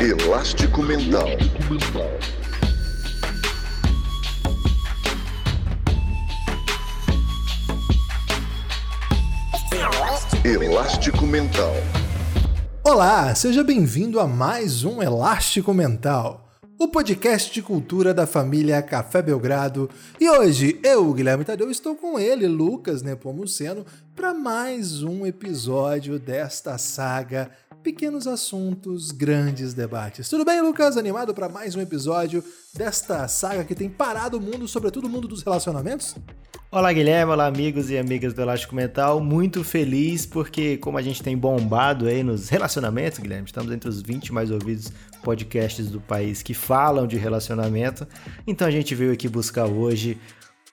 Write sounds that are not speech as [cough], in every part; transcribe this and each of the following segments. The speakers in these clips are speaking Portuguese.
Elástico Mental. Elástico Mental. Olá, seja bem-vindo a mais um Elástico Mental, o podcast de cultura da família Café Belgrado. E hoje, eu, Guilherme Tadeu, estou com ele, Lucas Nepomuceno, para mais um episódio desta saga Pequenos Assuntos, Grandes Debates. Tudo bem, Lucas? Animado para mais um episódio desta saga que tem parado o mundo, sobretudo o mundo dos relacionamentos? Olá, Guilherme. Olá, amigos e amigas do Elástico Mental. Muito feliz porque, como a gente tem bombado aí nos relacionamentos, Guilherme, estamos entre os 20 mais ouvidos podcasts do país que falam de relacionamento. Então a gente veio aqui buscar hoje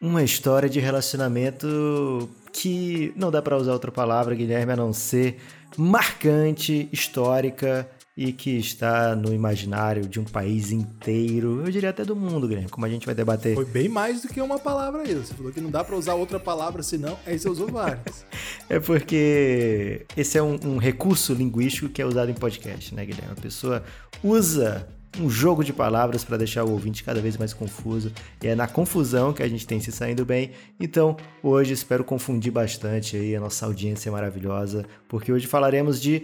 uma história de relacionamento que não dá para usar outra palavra, Guilherme, a não ser marcante, histórica e que está no imaginário de um país inteiro, eu diria até do mundo, Guilherme, como a gente vai debater. Foi bem mais do que uma palavra aí. Você falou que não dá para usar outra palavra senão, aí você usou várias. [laughs] é porque esse é um, um, recurso linguístico que é usado em podcast, né, Guilherme? A pessoa usa um jogo de palavras para deixar o ouvinte cada vez mais confuso. E é na confusão que a gente tem se saindo bem. Então, hoje espero confundir bastante aí a nossa audiência maravilhosa, porque hoje falaremos de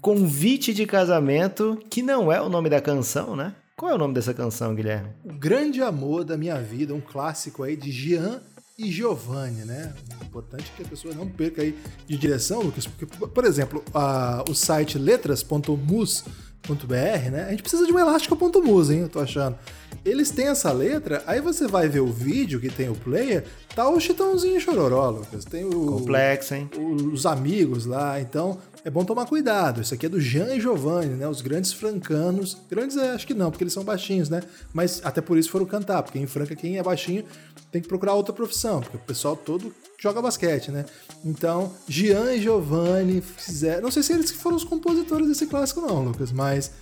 Convite de Casamento, que não é o nome da canção, né? Qual é o nome dessa canção, Guilherme? O Grande Amor da Minha Vida, um clássico aí de Jean e Giovanni, né? Importante que a pessoa não perca aí de direção, Lucas, porque, por exemplo, a, o site letras.mus .br, né? A gente precisa de um elástica.mus, hein? Eu tô achando. Eles têm essa letra, aí você vai ver o vídeo que tem o player, tá o Chitãozinho Chororó, Lucas. Tem o. Complexo, hein? os amigos lá, então é bom tomar cuidado. Isso aqui é do Jean e Giovanni, né? Os grandes francanos. Grandes, é, acho que não, porque eles são baixinhos, né? Mas até por isso foram cantar, porque em Franca, quem é baixinho tem que procurar outra profissão, porque o pessoal todo joga basquete, né? Então, Jean e Giovanni fizeram. Não sei se eles que foram os compositores desse clássico, não, Lucas, mas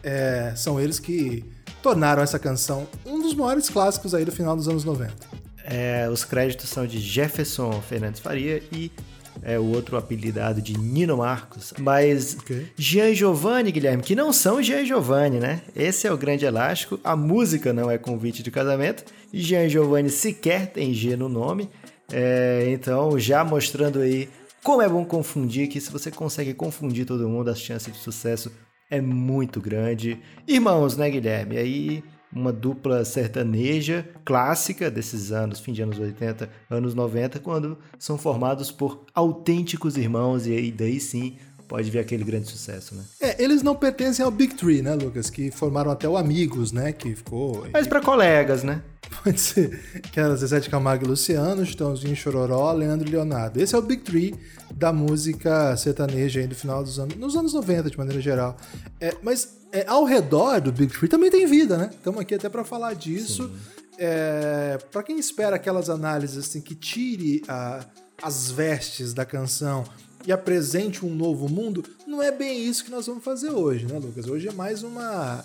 é, são eles que tornaram essa canção um dos maiores clássicos aí do final dos anos 90. É, os créditos são de Jefferson Fernandes Faria e é o outro apelidado de Nino Marcos. Mas okay. Jean Giovanni, Guilherme, que não são Jean Giovanni, né? Esse é o grande elástico. A música não é convite de casamento. Jean Giovanni sequer tem G no nome. É, então, já mostrando aí como é bom confundir, que se você consegue confundir todo mundo, as chances de sucesso é muito grande. Irmãos, né, Guilherme? Aí uma dupla sertaneja clássica desses anos, fim de anos 80, anos 90, quando são formados por autênticos irmãos e aí daí sim pode ver aquele grande sucesso, né? É, eles não pertencem ao Big Three, né, Lucas? Que formaram até o Amigos, né? Que ficou. Mas para colegas, né? Pode ser. Que era Zezé de Camargo e Luciano, Chitãozinho Chororó, Leandro e Leonardo. Esse é o Big Three da música sertaneja aí do final dos anos. Nos anos 90, de maneira geral. É, mas é, ao redor do Big Three também tem vida, né? Estamos aqui até para falar disso. É, para quem espera aquelas análises assim que tire a, as vestes da canção e apresente um novo mundo, não é bem isso que nós vamos fazer hoje, né, Lucas? Hoje é mais uma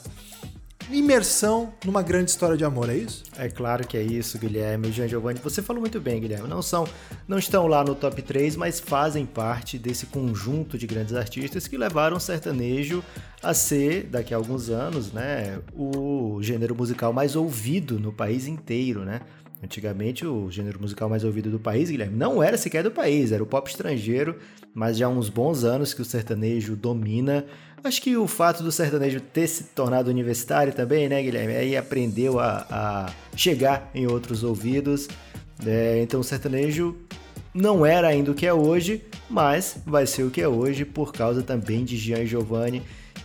imersão numa grande história de amor, é isso? É claro que é isso, Guilherme. Jean Giovanni, você falou muito bem, Guilherme. Não são, não estão lá no top 3, mas fazem parte desse conjunto de grandes artistas que levaram o sertanejo a ser, daqui a alguns anos, né, o gênero musical mais ouvido no país inteiro, né? Antigamente, o gênero musical mais ouvido do país, Guilherme, não era sequer do país, era o pop estrangeiro, mas já há uns bons anos que o sertanejo domina. Acho que o fato do sertanejo ter se tornado universitário também, né, Guilherme? Aí aprendeu a, a chegar em outros ouvidos. É, então, o sertanejo não era ainda o que é hoje, mas vai ser o que é hoje por causa também de Jean Giovanni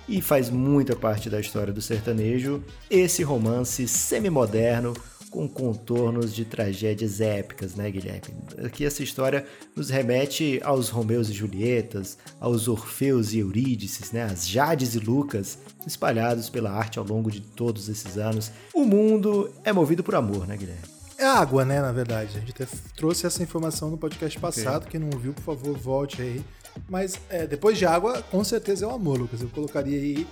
e faz muita parte da história do sertanejo esse romance semi-moderno com contornos de tragédias épicas, né, Guilherme? Aqui essa história nos remete aos Romeus e Julietas, aos Orfeus e Eurídices, né, as Jades e Lucas, espalhados pela arte ao longo de todos esses anos. O mundo é movido por amor, né, Guilherme? É água, né, na verdade. A gente trouxe essa informação no podcast passado. Okay. Quem não ouviu, por favor, volte aí. Mas é, depois de água, com certeza é o amor, Lucas. Eu colocaria aí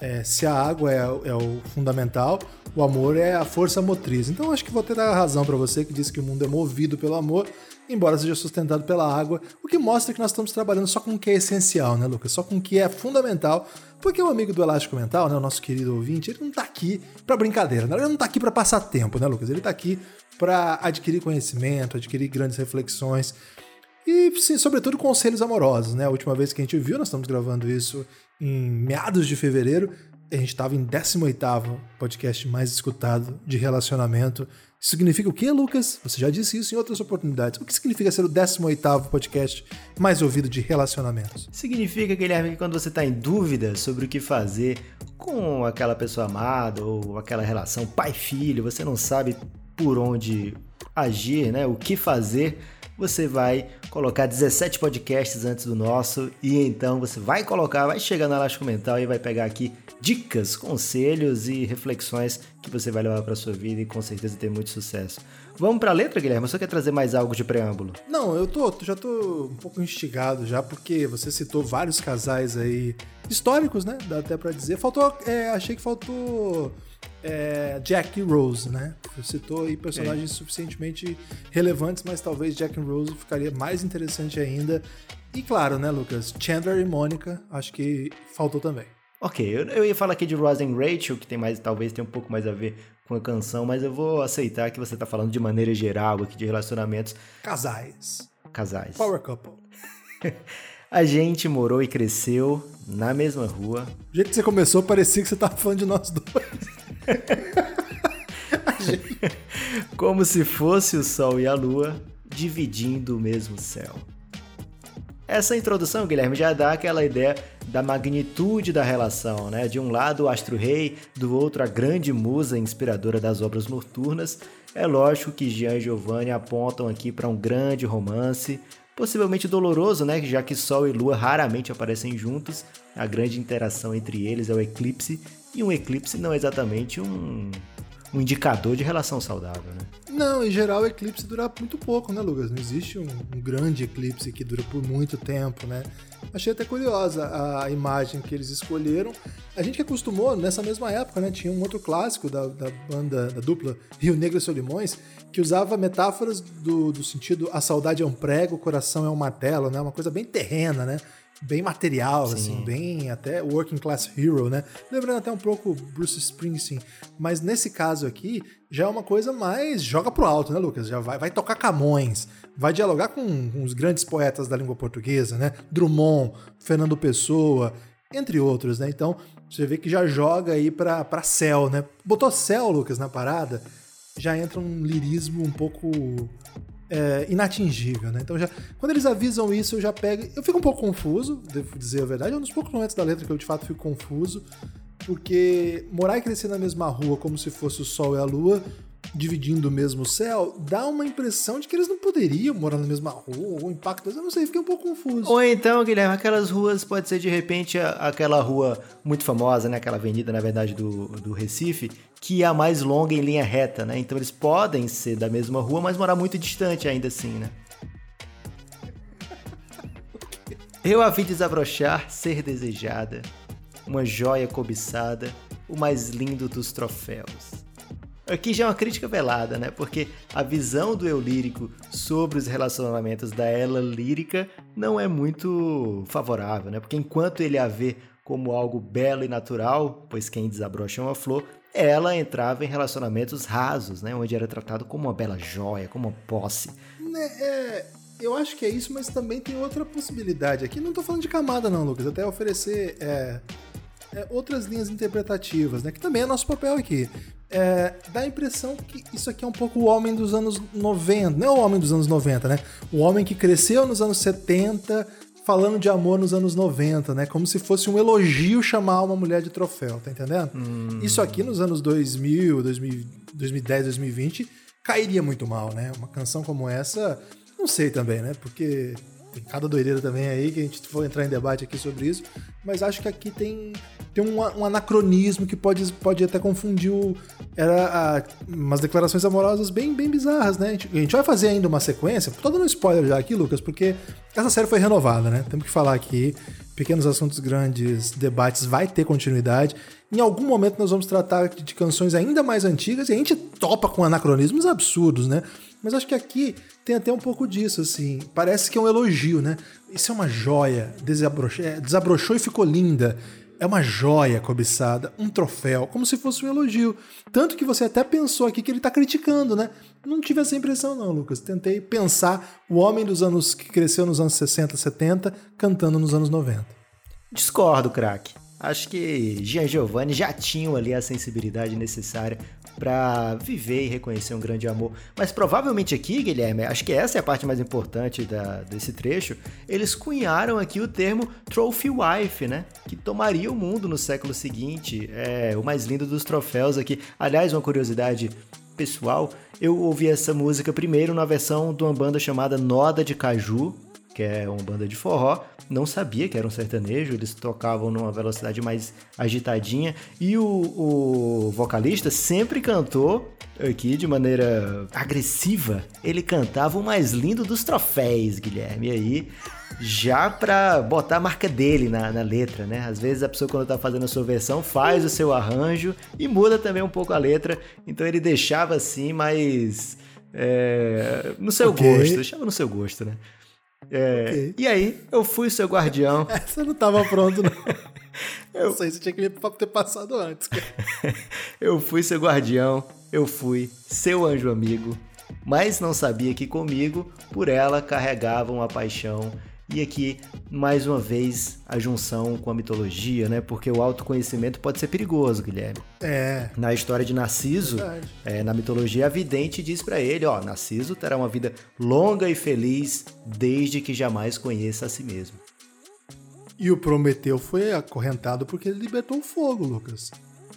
é, se a água é, é, o fundamental, o amor é a força motriz. Então acho que vou ter a razão para você que diz que o mundo é movido pelo amor, embora seja sustentado pela água, o que mostra que nós estamos trabalhando só com o que é essencial, né, Lucas? Só com o que é fundamental, porque o amigo do Elástico Mental, né, o nosso querido ouvinte, ele não tá aqui para brincadeira, né? ele não tá aqui para passar tempo, né, Lucas? Ele tá aqui para adquirir conhecimento, adquirir grandes reflexões e, sim, sobretudo, conselhos amorosos, né? A última vez que a gente viu, nós estamos gravando isso em meados de fevereiro, a gente estava em 18º podcast mais escutado de relacionamento. Significa o quê, Lucas? Você já disse isso em outras oportunidades. O que significa ser o 18º podcast mais ouvido de relacionamentos? Significa, Guilherme, que quando você está em dúvida sobre o que fazer com aquela pessoa amada ou aquela relação pai-filho, você não sabe por onde agir, né? O que fazer você vai colocar 17 podcasts antes do nosso e então você vai colocar, vai chegar no Elástico Mental e vai pegar aqui dicas, conselhos e reflexões que você vai levar para sua vida e com certeza ter muito sucesso. Vamos para a letra, Guilherme? Você quer trazer mais algo de preâmbulo? Não, eu tô, já tô um pouco instigado já porque você citou vários casais aí históricos, né? Dá até para dizer. Faltou, é, achei que faltou é, Jack e Rose, né? Você citou aí personagens é. suficientemente relevantes, mas talvez Jack e Rose ficaria mais interessante ainda. E claro, né, Lucas? Chandler e Mônica, acho que faltou também. Ok, eu, eu, ia falar aqui de Rose and Rachel, que tem mais, talvez tenha um pouco mais a ver com a canção, mas eu vou aceitar que você tá falando de maneira geral aqui de relacionamentos. Casais. Casais. Power couple. [laughs] a gente morou e cresceu na mesma rua. Do jeito que você começou, parecia que você tava falando de nós dois. [laughs] Como se fosse o Sol e a Lua dividindo o mesmo céu. Essa introdução, Guilherme, já dá aquela ideia da magnitude da relação, né? De um lado o astro-rei, do outro a grande musa inspiradora das obras noturnas. É lógico que Jean e Giovanni apontam aqui para um grande romance, possivelmente doloroso, né? Já que Sol e Lua raramente aparecem juntos. A grande interação entre eles é o eclipse e um eclipse não é exatamente um, um indicador de relação saudável, né? Não, em geral o eclipse dura muito pouco, né, Lucas? Não existe um, um, grande eclipse que dura por muito tempo, né? Achei até curiosa a imagem que eles escolheram. A gente que acostumou nessa mesma época, né? Tinha um outro clássico da, da banda, da dupla Rio Negro e Solimões, que usava metáforas do, do sentido a saudade é um prego, o coração é um martelo, né? Uma coisa bem terrena, né? Bem material, Sim. assim, bem até working class hero, né? Lembrando até um pouco Bruce Springsteen, mas nesse caso aqui já é uma coisa mais joga pro alto, né, Lucas? Já vai, vai tocar Camões, vai dialogar com, com os grandes poetas da língua portuguesa, né? Drummond, Fernando Pessoa, entre outros, né? Então, você vê que já joga aí pra, pra céu, né? Botou céu, Lucas, na parada, já entra um lirismo um pouco é, inatingível, né? Então já quando eles avisam isso, eu já pego, eu fico um pouco confuso, devo dizer a verdade, é um dos poucos momentos da letra que eu de fato fico confuso, porque morar e crescer na mesma rua como se fosse o sol e a lua, dividindo o mesmo céu, dá uma impressão de que eles não poderiam morar na mesma rua, o impacto, eu não sei, fiquei um pouco confuso. Ou então, Guilherme, aquelas ruas pode ser de repente aquela rua muito famosa, né, aquela avenida, na verdade, do, do Recife, que é a mais longa em linha reta, né? Então eles podem ser da mesma rua, mas morar muito distante ainda assim, né? Eu a vi desabrochar, ser desejada, uma joia cobiçada, o mais lindo dos troféus. Aqui já é uma crítica velada, né? Porque a visão do eu lírico sobre os relacionamentos da ela lírica não é muito favorável, né? Porque enquanto ele a vê como algo belo e natural, pois quem desabrocha uma flor, ela entrava em relacionamentos rasos, né? Onde era tratado como uma bela joia, como uma posse. Né, é, eu acho que é isso, mas também tem outra possibilidade aqui. Não tô falando de camada, não, Lucas. Até oferecer é, é, outras linhas interpretativas, né? Que também é nosso papel aqui. É, dá a impressão que isso aqui é um pouco o homem dos anos 90. Não é o homem dos anos 90, né? O homem que cresceu nos anos 70 falando de amor nos anos 90, né? Como se fosse um elogio chamar uma mulher de troféu, tá entendendo? Hum. Isso aqui nos anos 2000, 2000, 2010, 2020 cairia muito mal, né? Uma canção como essa, não sei também, né? Porque tem cada doideira também aí, que a gente for entrar em debate aqui sobre isso, mas acho que aqui tem, tem um, um anacronismo que pode, pode até confundir o, era a, umas declarações amorosas bem, bem bizarras, né? A gente, a gente, vai fazer ainda uma sequência, tô dando um spoiler já aqui, Lucas, porque essa série foi renovada, né? Temos que falar aqui. Pequenos Assuntos Grandes Debates vai ter continuidade. Em algum momento nós vamos tratar de canções ainda mais antigas e a gente topa com anacronismos absurdos, né? Mas acho que aqui tem até um pouco disso, assim. Parece que é um elogio, né? Isso é uma joia. Desabrochou, é, desabrochou e ficou linda. É uma joia cobiçada, um troféu, como se fosse um elogio. Tanto que você até pensou aqui que ele tá criticando, né? Não tive essa impressão, não, Lucas. Tentei pensar o homem dos anos que cresceu nos anos 60, 70, cantando nos anos 90. Discordo, craque. Acho que Gian Giovanni já tinham ali a sensibilidade necessária para viver e reconhecer um grande amor. Mas provavelmente aqui, Guilherme, acho que essa é a parte mais importante da, desse trecho, eles cunharam aqui o termo Trophy Wife, né? Que tomaria o mundo no século seguinte. É o mais lindo dos troféus aqui. Aliás, uma curiosidade pessoal, eu ouvi essa música primeiro na versão de uma banda chamada Noda de Caju, que é uma banda de forró, não sabia que era um sertanejo, eles tocavam numa velocidade mais agitadinha e o, o vocalista sempre cantou aqui de maneira agressiva. Ele cantava o mais lindo dos troféus, Guilherme. E aí, já pra botar a marca dele na, na letra, né? Às vezes a pessoa, quando tá fazendo a sua versão, faz o seu arranjo e muda também um pouco a letra. Então ele deixava assim, mas. É, no seu okay. gosto, deixava no seu gosto, né? É, okay. E aí, eu fui seu guardião. [laughs] Essa não tava pronto, não. [laughs] eu... Não sei, você tinha que ter passado antes. [laughs] eu fui seu guardião, eu fui seu anjo amigo, mas não sabia que comigo, por ela, carregava uma paixão e aqui, mais uma vez, a junção com a mitologia, né? Porque o autoconhecimento pode ser perigoso, Guilherme. É. Na história de Narciso, é, na mitologia, a vidente diz para ele: ó, Narciso terá uma vida longa e feliz desde que jamais conheça a si mesmo. E o Prometeu foi acorrentado porque ele libertou o fogo, Lucas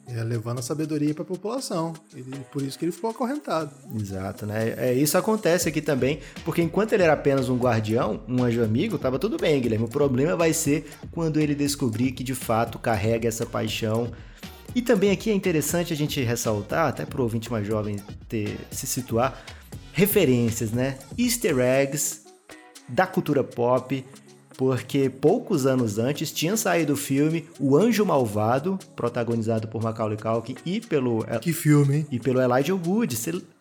é, levando a sabedoria para a população. Ele, por isso que ele ficou acorrentado. Exato, né? É, isso acontece aqui também, porque enquanto ele era apenas um guardião, um anjo amigo, tava tudo bem, Guilherme. O problema vai ser quando ele descobrir que de fato carrega essa paixão. E também aqui é interessante a gente ressaltar, até para o ouvinte mais jovem ter, se situar, referências, né? Easter eggs da cultura pop porque poucos anos antes tinha saído o filme O Anjo Malvado, protagonizado por Macaulay Culkin e pelo que filme e pelo Elijah Wood.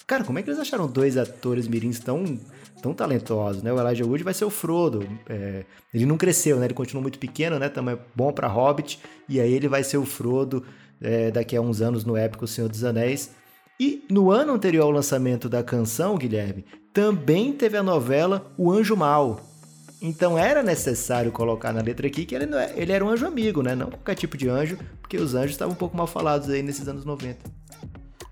Cara, como é que eles acharam dois atores mirins tão tão talentosos, né? O Elijah Wood vai ser o Frodo. É, ele não cresceu, né? Ele continua muito pequeno, né? Também é bom para Hobbit e aí ele vai ser o Frodo é, daqui a uns anos no épico Senhor dos Anéis. E no ano anterior ao lançamento da canção, Guilherme, também teve a novela O Anjo Mal, então era necessário colocar na letra aqui que ele, não é, ele era um anjo amigo, né? Não qualquer tipo de anjo, porque os anjos estavam um pouco mal falados aí nesses anos 90.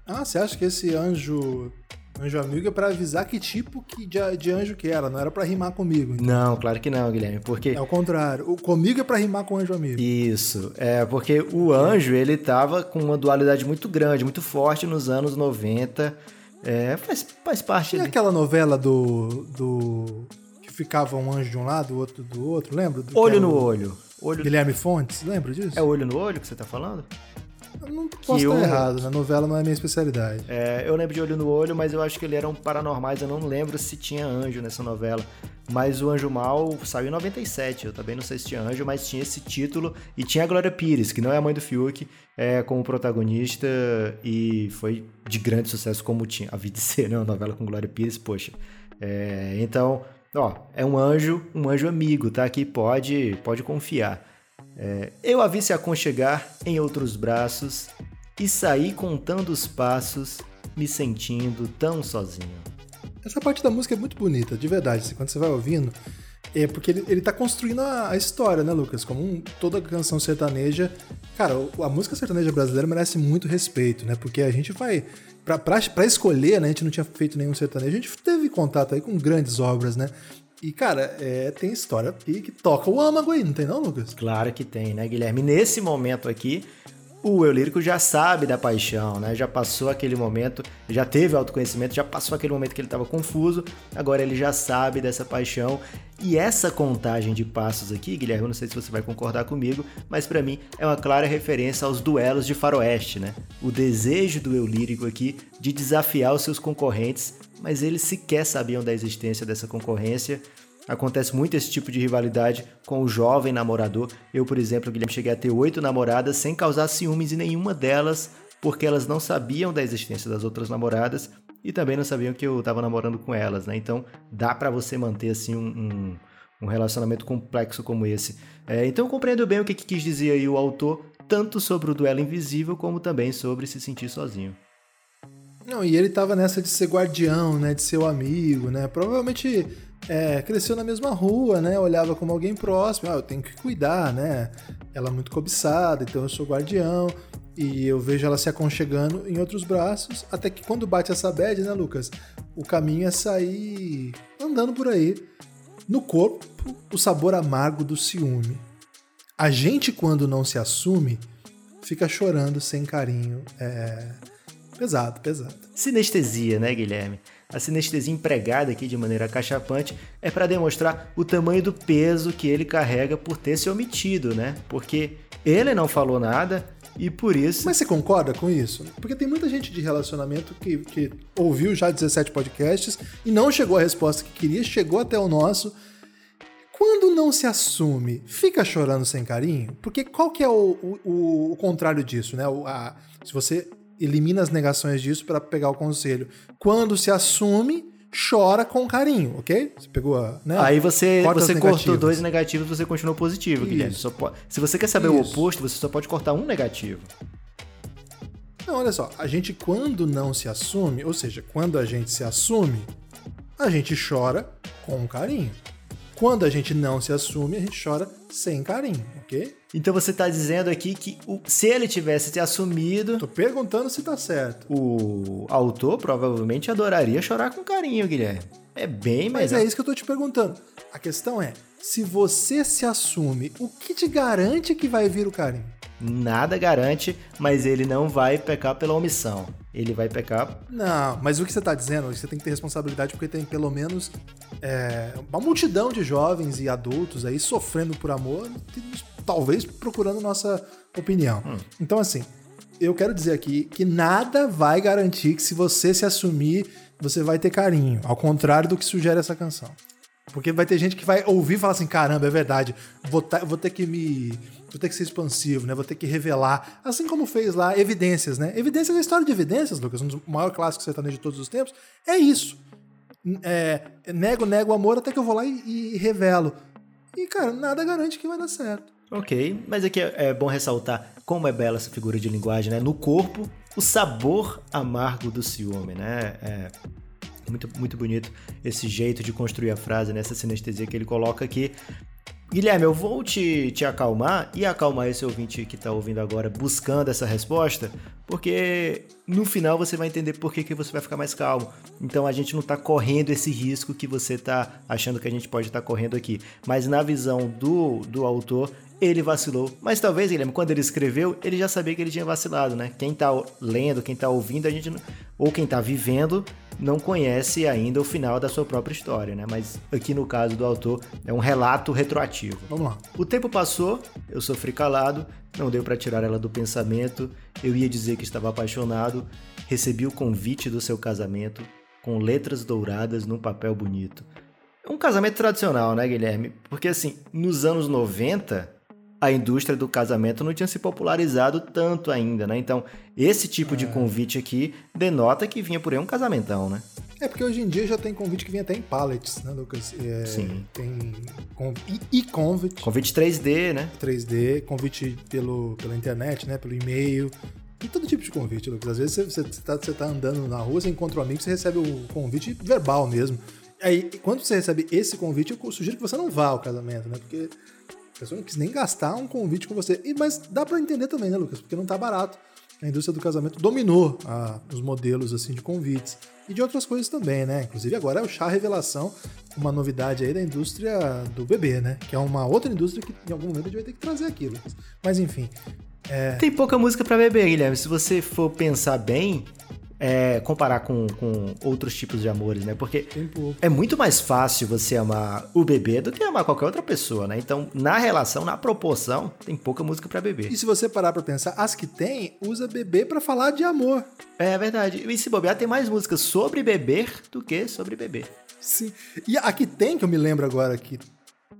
Ah, você acha que esse anjo anjo amigo é para avisar que tipo de, de, anjo que era, não era para rimar comigo. Então. Não, claro que não, Guilherme, porque... É o contrário, o comigo é para rimar com o anjo amigo. Isso, é porque o anjo, ele tava com uma dualidade muito grande, muito forte nos anos 90, é, faz, faz parte... E aquela novela do, do ficava um anjo de um lado, o outro do outro, lembra? Do olho no olho. olho. Guilherme Fontes, lembra disso? É olho no olho que você tá falando? Eu não posso que estar eu... errado, na novela não é minha especialidade. É, eu lembro de Olho no Olho, mas eu acho que ele era um paranormais, eu não lembro se tinha anjo nessa novela. Mas o Anjo Mal saiu em 97, eu também não sei se tinha anjo, mas tinha esse título. E tinha a Glória Pires, que não é a mãe do Fiuk, é, como protagonista e foi de grande sucesso, como tinha a vida de ser, né? Uma novela com Glória Pires, poxa. É, então, Ó, é um anjo, um anjo amigo, tá? Que pode, pode confiar. É, eu a vi se aconchegar em outros braços e saí contando os passos, me sentindo tão sozinho. Essa parte da música é muito bonita, de verdade. Assim, quando você vai ouvindo, é porque ele, ele tá construindo a, a história, né, Lucas? Como um, toda canção sertaneja. Cara, a música sertaneja brasileira merece muito respeito, né? Porque a gente vai para escolher, né? A gente não tinha feito nenhum sertanejo, a gente teve contato aí com grandes obras, né? E, cara, é, tem história aqui que toca o âmago aí, não tem não, Lucas? Claro que tem, né, Guilherme? Nesse momento aqui, o eu lírico já sabe da paixão, né? Já passou aquele momento, já teve autoconhecimento, já passou aquele momento que ele estava confuso, agora ele já sabe dessa paixão. E essa contagem de passos aqui, Guilherme, eu não sei se você vai concordar comigo, mas para mim é uma clara referência aos duelos de faroeste, né? O desejo do eu lírico aqui de desafiar os seus concorrentes, mas eles sequer sabiam da existência dessa concorrência Acontece muito esse tipo de rivalidade com o jovem namorador. Eu, por exemplo, Guilherme, cheguei a ter oito namoradas sem causar ciúmes em nenhuma delas, porque elas não sabiam da existência das outras namoradas e também não sabiam que eu estava namorando com elas, né? Então dá para você manter assim um, um, um, relacionamento complexo como esse. É, então compreendo bem o que, que quis dizer aí o autor, tanto sobre o duelo invisível como também sobre se sentir sozinho. Não, e ele tava nessa de ser guardião, né? De ser o amigo, né? Provavelmente é, cresceu na mesma rua, né? Olhava como alguém próximo, ah, eu tenho que cuidar, né? Ela é muito cobiçada, então eu sou guardião. E eu vejo ela se aconchegando em outros braços, até que quando bate essa bad, né, Lucas? O caminho é sair andando por aí. No corpo, o sabor amargo do ciúme. A gente, quando não se assume, fica chorando sem carinho. É pesado, pesado. Sinestesia, né, Guilherme? A sinestesia empregada aqui de maneira cachapante é para demonstrar o tamanho do peso que ele carrega por ter se omitido, né? Porque ele não falou nada e por isso. Mas você concorda com isso? Porque tem muita gente de relacionamento que, que ouviu já 17 podcasts e não chegou à resposta que queria, chegou até o nosso. Quando não se assume, fica chorando sem carinho? Porque qual que é o, o, o contrário disso, né? O, a, se você elimina as negações disso para pegar o conselho. Quando se assume, chora com carinho, ok? Você pegou a. Né? Aí você, você cortou dois negativos você continuou positivo, Isso. Guilherme. Pode, se você quer saber Isso. o oposto, você só pode cortar um negativo. Não, olha só. A gente, quando não se assume, ou seja, quando a gente se assume, a gente chora com carinho. Quando a gente não se assume, a gente chora sem carinho, ok? Então você tá dizendo aqui que o, se ele tivesse se assumido. Tô perguntando se tá certo. O autor provavelmente adoraria chorar com carinho, Guilherme. É bem melhor. Mas é isso que eu tô te perguntando. A questão é: se você se assume, o que te garante que vai vir o carinho? Nada garante, mas ele não vai pecar pela omissão. Ele vai pecar. Não, mas o que você está dizendo, você tem que ter responsabilidade porque tem pelo menos é, uma multidão de jovens e adultos aí sofrendo por amor, talvez procurando nossa opinião. Hum. Então, assim, eu quero dizer aqui que nada vai garantir que se você se assumir, você vai ter carinho. Ao contrário do que sugere essa canção. Porque vai ter gente que vai ouvir e falar assim: caramba, é verdade, vou, vou ter que me vou ter que ser expansivo, né? Vou ter que revelar, assim como fez lá Evidências, né? Evidências, a história de Evidências, Lucas, um dos maiores clássicos sertanejo de todos os tempos, é isso. É, nego, nego o amor até que eu vou lá e, e, revelo. E, cara, nada garante que vai dar certo. Ok, mas aqui é, é bom ressaltar como é bela essa figura de linguagem, né? No corpo, o sabor amargo do ciúme, né? É muito, muito bonito esse jeito de construir a frase, nessa né? sinestesia que ele coloca aqui. Guilherme, eu vou te, te acalmar e acalmar esse ouvinte que está ouvindo agora buscando essa resposta, porque no final você vai entender por que, que você vai ficar mais calmo. Então a gente não está correndo esse risco que você está achando que a gente pode estar tá correndo aqui. Mas na visão do, do autor, ele vacilou. Mas talvez, Guilherme, quando ele escreveu, ele já sabia que ele tinha vacilado, né? Quem está lendo, quem está ouvindo, a gente não... ou quem está vivendo, não conhece ainda o final da sua própria história, né? Mas aqui no caso do autor é um relato retroativo. Vamos lá. O tempo passou, eu sofri calado, não deu para tirar ela do pensamento. Eu ia dizer que estava apaixonado, recebi o convite do seu casamento com letras douradas num papel bonito. É um casamento tradicional, né, Guilherme? Porque assim, nos anos 90, a indústria do casamento não tinha se popularizado tanto ainda, né? Então, esse tipo é. de convite aqui denota que vinha por aí um casamentão, né? É porque hoje em dia já tem convite que vem até em pallets, né, Lucas? É, Sim. Tem e-convite. Convite 3D, né? 3D, convite pelo, pela internet, né? Pelo e-mail. E todo tipo de convite, Lucas. Às vezes você, você, tá, você tá andando na rua, você encontra um amigo, você recebe o convite verbal mesmo. Aí, quando você recebe esse convite, eu sugiro que você não vá ao casamento, né? Porque pessoa não quis nem gastar um convite com você. E, mas dá para entender também, né, Lucas? Porque não tá barato. A indústria do casamento dominou a, os modelos assim de convites e de outras coisas também, né? Inclusive agora é o chá revelação, uma novidade aí da indústria do bebê, né? Que é uma outra indústria que em algum momento a gente vai ter que trazer aqui, Lucas. Mas enfim. É... Tem pouca música para bebê, Guilherme. Se você for pensar bem, é, comparar com, com outros tipos de amores, né? Porque é muito mais fácil você amar o bebê do que amar qualquer outra pessoa, né? Então, na relação, na proporção, tem pouca música para bebê. E se você parar pra pensar, as que tem, usa bebê para falar de amor. É verdade. E se bobear, tem mais músicas sobre beber do que sobre beber. Sim. E a que tem, que eu me lembro agora, que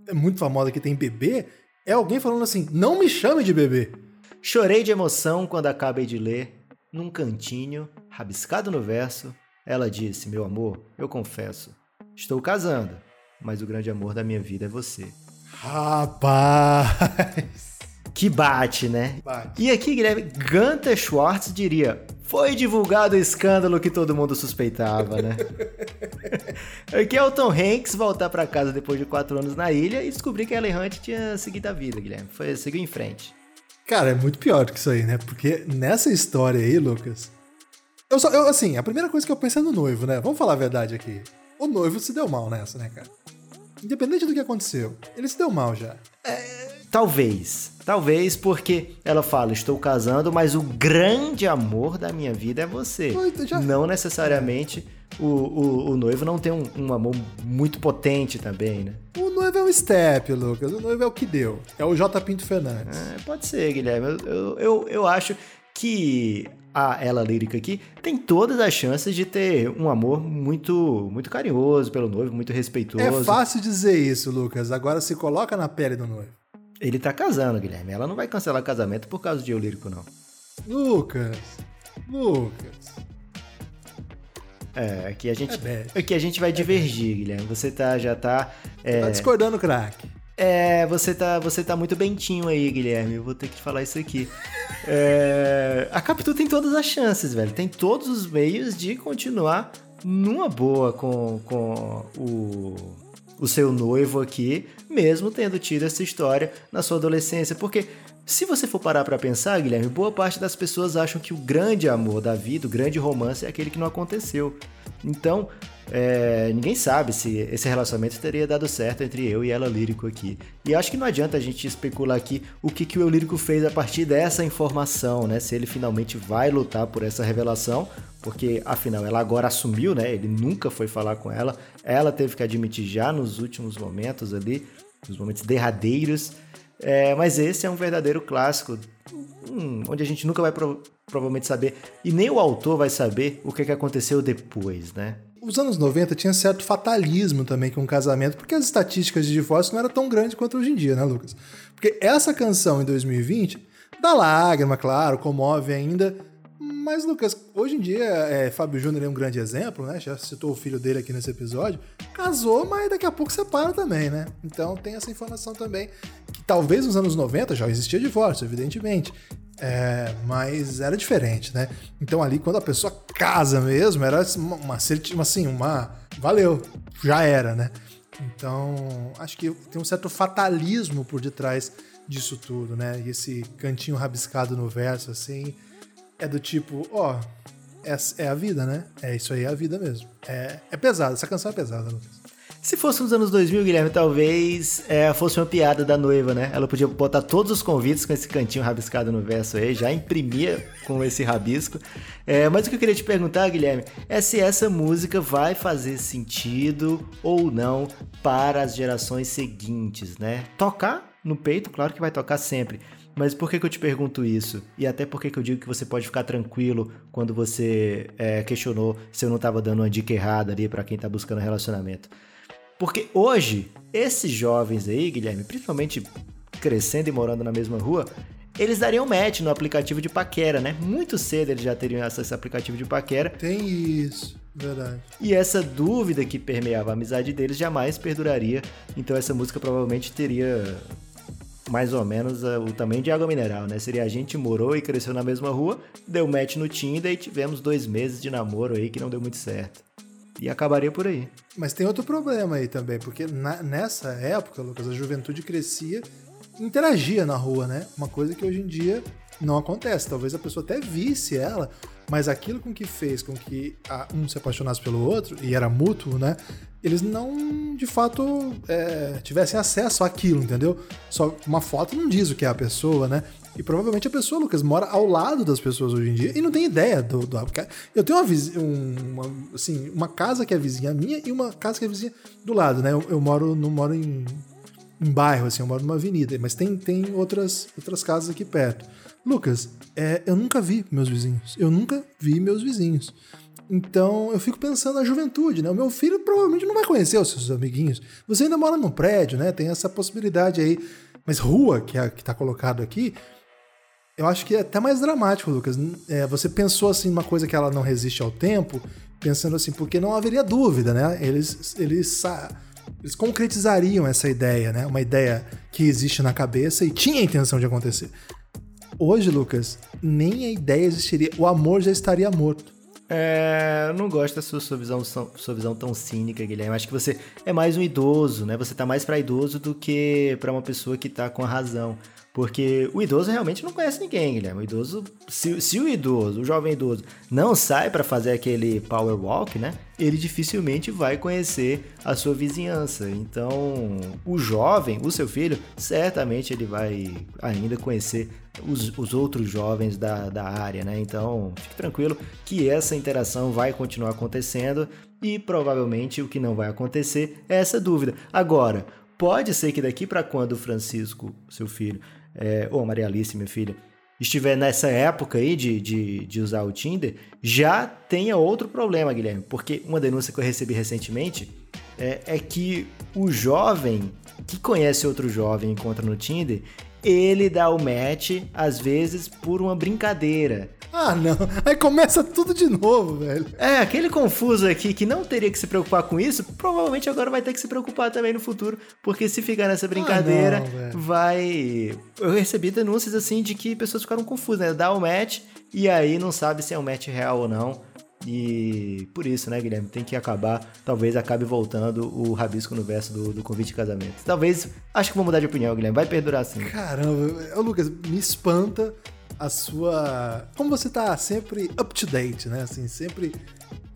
é muito famosa, que tem bebê, é alguém falando assim: não me chame de bebê. Chorei de emoção quando acabei de ler, num cantinho, rabiscado no verso, ela disse: Meu amor, eu confesso, estou casando, mas o grande amor da minha vida é você. Rapaz! Que bate, né? Bate. E aqui, Guilherme, Gunter Schwartz diria: foi divulgado o escândalo que todo mundo suspeitava, né? [laughs] aqui é o Tom Hanks voltar para casa depois de quatro anos na ilha e descobrir que Ellen Hunt tinha seguido a vida, Guilherme. Foi, seguiu em frente. Cara, é muito pior do que isso aí, né? Porque nessa história aí, Lucas. Eu só, eu, assim, a primeira coisa que eu pensei é no noivo, né? Vamos falar a verdade aqui. O noivo se deu mal nessa, né, cara? Independente do que aconteceu, ele se deu mal já. É, talvez. Talvez porque ela fala, estou casando, mas o grande amor da minha vida é você. Já... Não necessariamente o, o, o, noivo não tem um, amor muito potente também, né? O noivo é um step, Lucas. O noivo é o que deu. É o J. Pinto Fernandes. É, pode ser, Guilherme. Eu, eu, eu, eu acho que a ela lírica aqui tem todas as chances de ter um amor muito muito carinhoso pelo noivo, muito respeitoso. É fácil dizer isso, Lucas. Agora se coloca na pele do noivo. Ele tá casando, Guilherme. Ela não vai cancelar casamento por causa de eu lírico, não. Lucas. Lucas. É, aqui a gente, é aqui a gente vai é divergir, Guilherme. Você tá, já tá. É... Tá discordando, craque. É, você tá, você tá muito bentinho aí, Guilherme. Eu vou ter que te falar isso aqui. É, a Capitu tem todas as chances, velho. Tem todos os meios de continuar numa boa com, com o, o seu noivo aqui, mesmo tendo tido essa história na sua adolescência. Porque se você for parar para pensar, Guilherme, boa parte das pessoas acham que o grande amor da vida, o grande romance é aquele que não aconteceu. Então, é, ninguém sabe se esse relacionamento teria dado certo entre eu e ela lírico aqui. E acho que não adianta a gente especular aqui o que, que o eu lírico fez a partir dessa informação, né? Se ele finalmente vai lutar por essa revelação, porque afinal ela agora assumiu, né? Ele nunca foi falar com ela, ela teve que admitir já nos últimos momentos ali, nos momentos derradeiros. É, mas esse é um verdadeiro clássico, hum, onde a gente nunca vai pro provavelmente saber, e nem o autor vai saber o que, que aconteceu depois, né? Os anos 90 tinha certo fatalismo também com o casamento, porque as estatísticas de divórcio não eram tão grandes quanto hoje em dia, né, Lucas? Porque essa canção em 2020 dá lágrima, claro, comove ainda, mas, Lucas, hoje em dia, é, Fábio Júnior é um grande exemplo, né? Já citou o filho dele aqui nesse episódio. Casou, mas daqui a pouco separa também, né? Então tem essa informação também. Que talvez nos anos 90 já existia divórcio, evidentemente. É, mas era diferente, né? Então ali, quando a pessoa casa mesmo, era uma, uma, assim, uma. Valeu, já era, né? Então, acho que tem um certo fatalismo por detrás disso tudo, né? E esse cantinho rabiscado no verso, assim é do tipo, ó, é, é, a vida, né? É isso aí, é a vida mesmo. É, é pesado, essa canção é pesada, Lucas. Se fosse nos anos 2000, Guilherme, talvez é, fosse uma piada da noiva, né? Ela podia botar todos os convites com esse cantinho rabiscado no verso aí, já imprimia com esse rabisco. É, mas o que eu queria te perguntar, Guilherme, é se essa música vai fazer sentido ou não para as gerações seguintes, né? Tocar no peito, claro que vai tocar sempre. Mas por que, que eu te pergunto isso? E até por que, que eu digo que você pode ficar tranquilo quando você é, questionou se eu não estava dando uma dica errada ali para quem está buscando relacionamento? Porque hoje, esses jovens aí, Guilherme, principalmente crescendo e morando na mesma rua, eles dariam match no aplicativo de paquera, né? Muito cedo eles já teriam acesso a esse aplicativo de paquera. Tem isso, verdade. E essa dúvida que permeava a amizade deles jamais perduraria. Então essa música provavelmente teria mais ou menos uh, o tamanho de água mineral, né? Seria a gente morou e cresceu na mesma rua, deu match no Tinder e tivemos dois meses de namoro aí que não deu muito certo. E acabaria por aí. Mas tem outro problema aí também, porque na, nessa época, Lucas, a juventude crescia interagia na rua, né? Uma coisa que hoje em dia não acontece. Talvez a pessoa até visse ela, mas aquilo com que fez com que um se apaixonasse pelo outro, e era mútuo, né? Eles não, de fato, é, tivessem acesso àquilo, entendeu? Só uma foto não diz o que é a pessoa, né? E provavelmente a pessoa, Lucas, mora ao lado das pessoas hoje em dia e não tem ideia do. do eu tenho uma, uma, assim, uma casa que é vizinha minha e uma casa que é vizinha do lado, né? Eu, eu moro, não moro em, em bairro, assim, eu moro numa avenida, mas tem, tem outras, outras casas aqui perto. Lucas, é, eu nunca vi meus vizinhos. Eu nunca vi meus vizinhos. Então eu fico pensando na juventude, né? O meu filho provavelmente não vai conhecer os seus amiguinhos. Você ainda mora num prédio, né? Tem essa possibilidade aí. Mas rua, que é que tá colocado aqui, eu acho que é até mais dramático, Lucas. É, você pensou assim uma coisa que ela não resiste ao tempo, pensando assim, porque não haveria dúvida, né? Eles, eles, eles concretizariam essa ideia, né? Uma ideia que existe na cabeça e tinha a intenção de acontecer. Hoje, Lucas, nem a ideia existiria. O amor já estaria morto. É, eu não gosto da sua, sua, visão, sua visão tão cínica, Guilherme. Acho que você é mais um idoso, né? Você tá mais para idoso do que para uma pessoa que tá com a razão. Porque o idoso realmente não conhece ninguém, Guilherme. O idoso, se, se o idoso, o jovem idoso, não sai para fazer aquele power walk, né? Ele dificilmente vai conhecer a sua vizinhança. Então, o jovem, o seu filho, certamente ele vai ainda conhecer os, os outros jovens da, da área, né? Então, fique tranquilo que essa interação vai continuar acontecendo e provavelmente o que não vai acontecer é essa dúvida. Agora, pode ser que daqui para quando o Francisco, seu filho, é, ou Maria Alice, minha filha, estiver nessa época aí de, de, de, usar o Tinder, já tenha outro problema, Guilherme. Porque uma denúncia que eu recebi recentemente é, é que o jovem que conhece outro jovem e encontra no Tinder, ele dá o match, às vezes, por uma brincadeira. Ah, não. Aí começa tudo de novo, velho. É, aquele confuso aqui que não teria que se preocupar com isso, provavelmente agora vai ter que se preocupar também no futuro, porque se ficar nessa brincadeira, ah, não, vai. Eu recebi denúncias assim de que pessoas ficaram confusas, né? Dá o match e aí não sabe se é um match real ou não. E por isso, né, Guilherme, tem que acabar, talvez acabe voltando o rabisco no verso do, do convite de casamento. Talvez, acho que vou mudar de opinião, Guilherme, vai perdurar assim. Caramba, Lucas, me espanta a sua. Como você tá sempre up to date, né? Assim, sempre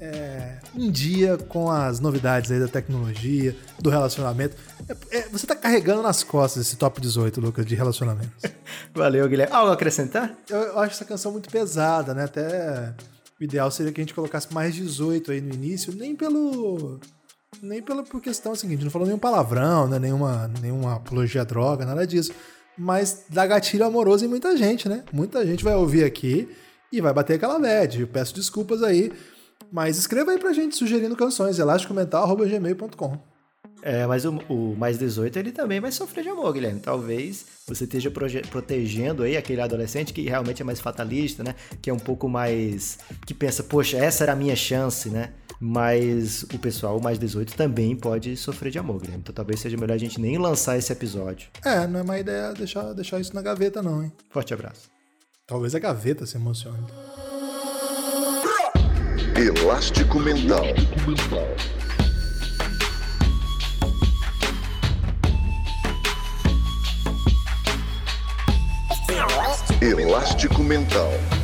é, em dia com as novidades aí da tecnologia, do relacionamento. É, é, você tá carregando nas costas esse top 18, Lucas, de relacionamento. [laughs] Valeu, Guilherme. Algo a acrescentar? Eu, eu acho essa canção muito pesada, né? Até o ideal seria que a gente colocasse mais 18 aí no início, nem pelo. Nem pela por questão seguinte, não falou nenhum palavrão, né? nenhuma, nenhuma apologia à droga, nada disso mas dá gatilho amoroso em muita gente, né? Muita gente vai ouvir aqui e vai bater aquela bad. Eu peço desculpas aí, mas escreva aí pra gente sugerindo canções, elasticomental.gmail.com. É, mas o, o, mais 18 ele também vai sofrer de amor, Guilherme. Talvez você esteja protegendo aí aquele adolescente que realmente é mais fatalista, né? Que é um pouco mais. que pensa, poxa, essa era a minha chance, né? Mas o pessoal mais 18 também pode sofrer de amor, Guilherme. Então talvez seja melhor a gente nem lançar esse episódio. É, não é má ideia deixar, deixar isso na gaveta, não, hein? Forte abraço. Talvez a gaveta se emocione. Elástico Mental. Elástico Mental.